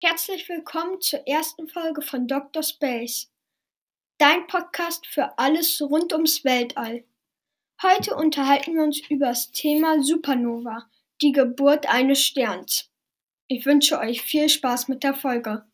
Herzlich willkommen zur ersten Folge von Dr. Space, dein Podcast für alles rund ums Weltall. Heute unterhalten wir uns über das Thema Supernova, die Geburt eines Sterns. Ich wünsche euch viel Spaß mit der Folge.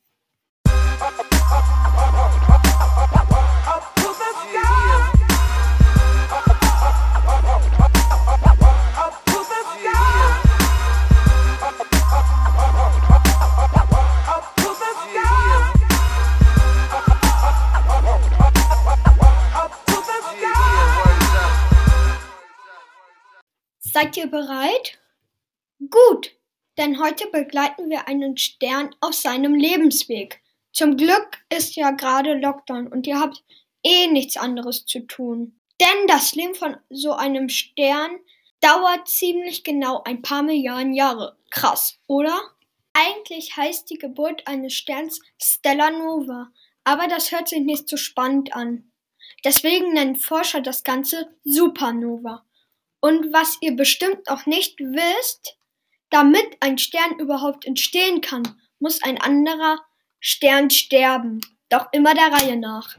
Seid ihr bereit? Gut, denn heute begleiten wir einen Stern auf seinem Lebensweg. Zum Glück ist ja gerade Lockdown und ihr habt eh nichts anderes zu tun. Denn das Leben von so einem Stern dauert ziemlich genau ein paar Milliarden Jahre. Krass, oder? Eigentlich heißt die Geburt eines Sterns Stella Nova, aber das hört sich nicht so spannend an. Deswegen nennen Forscher das Ganze Supernova. Und was ihr bestimmt auch nicht wisst, damit ein Stern überhaupt entstehen kann, muss ein anderer Stern sterben. Doch immer der Reihe nach.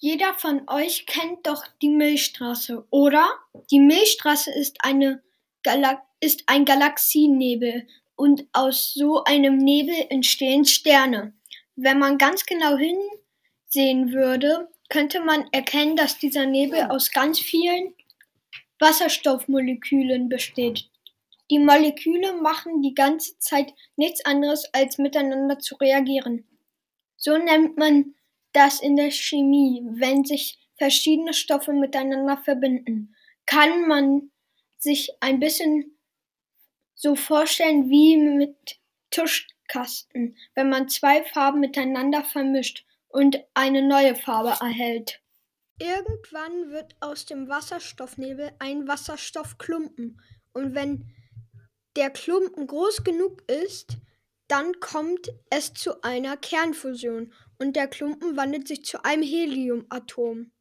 Jeder von euch kennt doch die Milchstraße, oder? Die Milchstraße ist, eine Gala ist ein Galaxiennebel und aus so einem Nebel entstehen Sterne. Wenn man ganz genau hinsehen würde, könnte man erkennen, dass dieser Nebel aus ganz vielen Wasserstoffmolekülen besteht. Die Moleküle machen die ganze Zeit nichts anderes, als miteinander zu reagieren. So nennt man das in der Chemie, wenn sich verschiedene Stoffe miteinander verbinden. Kann man sich ein bisschen so vorstellen wie mit Tuschkasten, wenn man zwei Farben miteinander vermischt und eine neue Farbe erhält. Irgendwann wird aus dem Wasserstoffnebel ein Wasserstoffklumpen. Und wenn der Klumpen groß genug ist, dann kommt es zu einer Kernfusion und der Klumpen wandelt sich zu einem Heliumatom.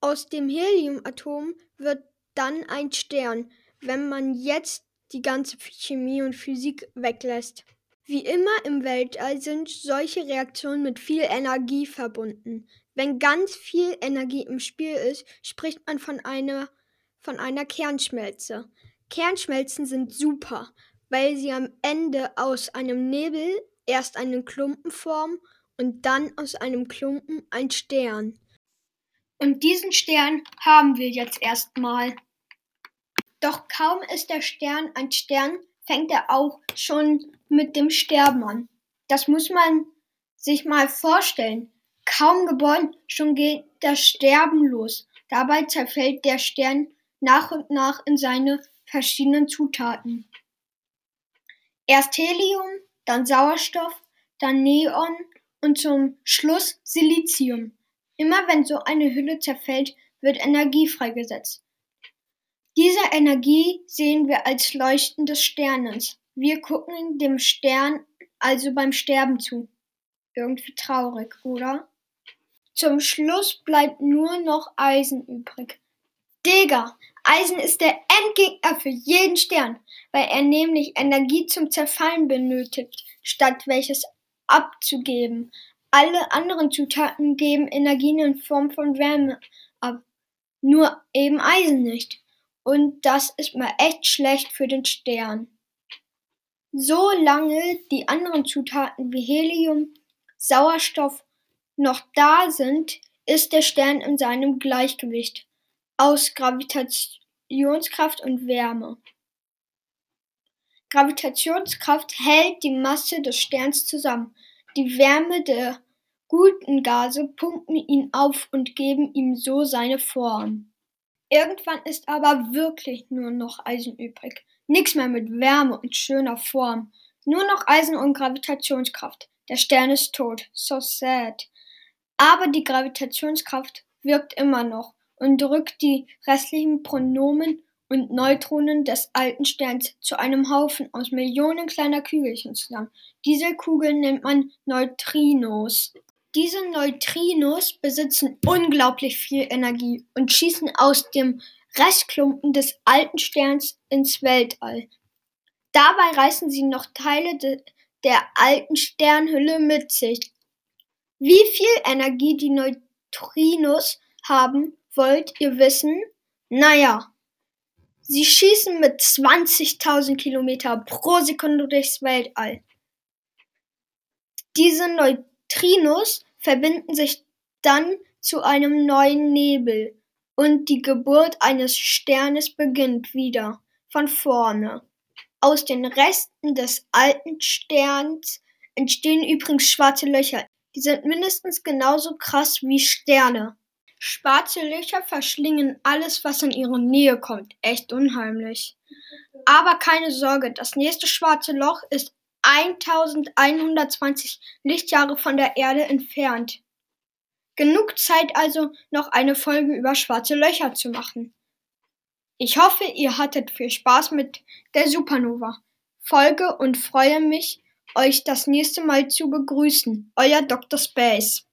Aus dem Heliumatom wird dann ein Stern, wenn man jetzt die ganze Chemie und Physik weglässt. Wie immer im Weltall sind solche Reaktionen mit viel Energie verbunden. Wenn ganz viel Energie im Spiel ist, spricht man von einer, von einer Kernschmelze. Kernschmelzen sind super, weil sie am Ende aus einem Nebel erst einen Klumpen formen und dann aus einem Klumpen ein Stern. Und diesen Stern haben wir jetzt erstmal. Doch kaum ist der Stern ein Stern, fängt er auch schon mit dem Sterben an. Das muss man sich mal vorstellen. Kaum geboren, schon geht das Sterben los. Dabei zerfällt der Stern nach und nach in seine verschiedenen Zutaten. Erst Helium, dann Sauerstoff, dann Neon und zum Schluss Silizium. Immer wenn so eine Hülle zerfällt, wird Energie freigesetzt. Diese Energie sehen wir als Leuchten des Sternes. Wir gucken dem Stern also beim Sterben zu. Irgendwie traurig, oder? Zum Schluss bleibt nur noch Eisen übrig. Digga, Eisen ist der Endgegner für jeden Stern, weil er nämlich Energie zum Zerfallen benötigt, statt welches abzugeben. Alle anderen Zutaten geben Energien in Form von Wärme ab, nur eben Eisen nicht. Und das ist mal echt schlecht für den Stern. Solange die anderen Zutaten wie Helium, Sauerstoff noch da sind, ist der Stern in seinem Gleichgewicht aus Gravitationskraft und Wärme. Gravitationskraft hält die Masse des Sterns zusammen. Die Wärme der guten Gase pumpen ihn auf und geben ihm so seine Form. Irgendwann ist aber wirklich nur noch Eisen übrig. Nichts mehr mit Wärme und schöner Form. Nur noch Eisen und Gravitationskraft. Der Stern ist tot. So sad. Aber die Gravitationskraft wirkt immer noch und drückt die restlichen Pronomen und Neutronen des alten Sterns zu einem Haufen aus Millionen kleiner Kügelchen zusammen. Diese Kugeln nennt man Neutrinos. Diese Neutrinos besitzen unglaublich viel Energie und schießen aus dem Restklumpen des alten Sterns ins Weltall. Dabei reißen sie noch Teile de der alten Sternhülle mit sich. Wie viel Energie die Neutrinos haben, wollt ihr wissen? Naja, sie schießen mit 20.000 Kilometer pro Sekunde durchs Weltall. Diese Neutrinos verbinden sich dann zu einem neuen Nebel und die Geburt eines Sternes beginnt wieder von vorne. Aus den Resten des alten Sterns entstehen übrigens schwarze Löcher. Die sind mindestens genauso krass wie Sterne. Schwarze Löcher verschlingen alles, was in ihre Nähe kommt. Echt unheimlich. Aber keine Sorge, das nächste schwarze Loch ist 1120 Lichtjahre von der Erde entfernt. Genug Zeit also, noch eine Folge über schwarze Löcher zu machen. Ich hoffe, ihr hattet viel Spaß mit der Supernova Folge und freue mich, euch das nächste Mal zu begrüßen. Euer Dr. Space.